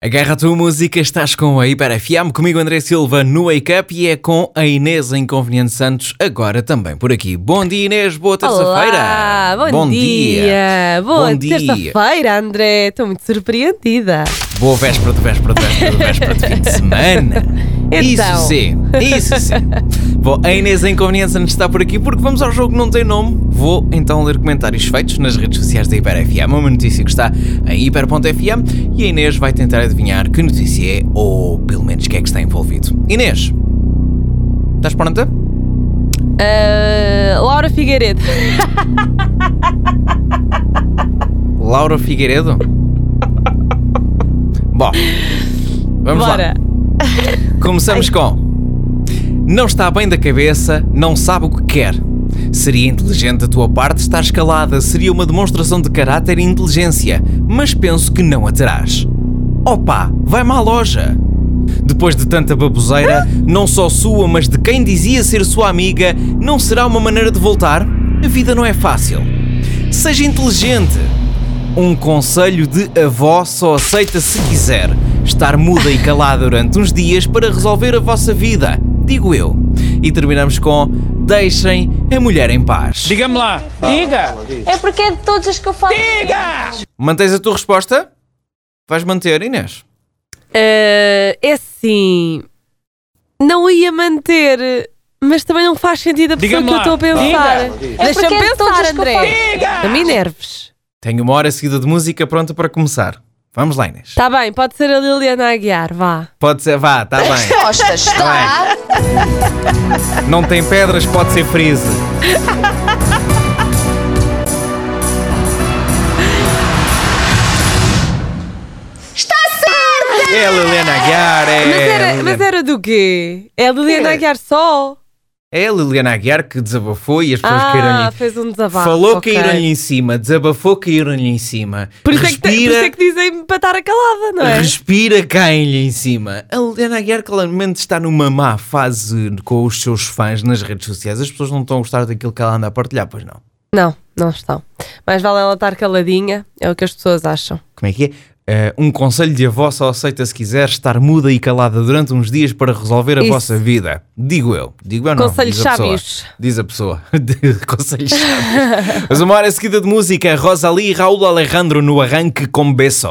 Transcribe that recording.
Agarra a tua música, estás com a Hiper FM, comigo André Silva no Wake Up e é com a Inês Inconveniente Santos, agora também por aqui. Bom dia Inês, boa terça-feira. Olá, bom, dia. Boa Bom dia. terça-feira, André. Estou muito surpreendida. Boa véspera de véspera de véspera de véspera de fim de semana. Então. Isso sim, isso sim. Bom, a Inês Inconveniente Santos está por aqui porque vamos ao jogo que não tem nome. Vou então ler comentários feitos nas redes sociais da Hiper FM, uma notícia que está em hiper.fm e a Inês vai tentar adivinhar que notícia é ou pelo menos que é que está envolvido. Inês, estás pronta? Ah, Laura Figueiredo. Laura Figueiredo? Bom, vamos lá. Bora. Começamos com Não está bem da cabeça, não sabe o que quer. Seria inteligente da tua parte estar escalada, seria uma demonstração de caráter e inteligência, mas penso que não a terás. Opa, vai-me à loja! Depois de tanta baboseira, não só sua, mas de quem dizia ser sua amiga, não será uma maneira de voltar? A vida não é fácil. Seja inteligente. Um conselho de avó só aceita se quiser. Estar muda e calada durante uns dias para resolver a vossa vida, digo eu. E terminamos com Deixem a mulher em paz. Diga-me lá. Diga. É porque é de todas as que eu falo. Mantens a tua resposta? Vais manter, Inês? Ah, é assim. Não ia manter, mas também não faz sentido a pessoa que eu estou a pensar. É porque Deixa-me é de todas pensar, as que eu André. falo. Não me enerves. Tenho uma hora seguida de música pronta para começar. Vamos lá, Inês. Tá bem, pode ser a Liliana Aguiar, vá. Pode ser, vá, tá bem. Costas, está. Não tem pedras, pode ser freeze. Está certo! É a Liliana Aguiar, é. Mas era, mas era do quê? É a Liliana É. Aguiar só? É a Liliana Aguiar que desabafou e as pessoas Ah, caíram-lhe. fez um desabafo. Falou, ok. caíram-lhe em cima, desabafou, caíram-lhe em cima. Por isso, é que, por respira, isso é que dizem para estar calada, não é? respira, caem-lhe em cima. A Liliana Aguiar claramente está numa má fase com os seus fãs nas redes sociais. As pessoas não estão a gostar daquilo que ela anda a partilhar, pois não. Não, não estão. Mas vale ela estar caladinha, é o que as pessoas acham. Como é que é? Eh, um conselho de avó só aceita se quiser estar muda e calada durante uns dias para resolver a Isso. vossa vida. Digo eu. Digo eu não. Conselhos diz a pessoa. sábios. Diz a pessoa. Conselhos sábios. Mas uma hora seguida de música, Rosalie e Raul Alejandro no arranque com Beso.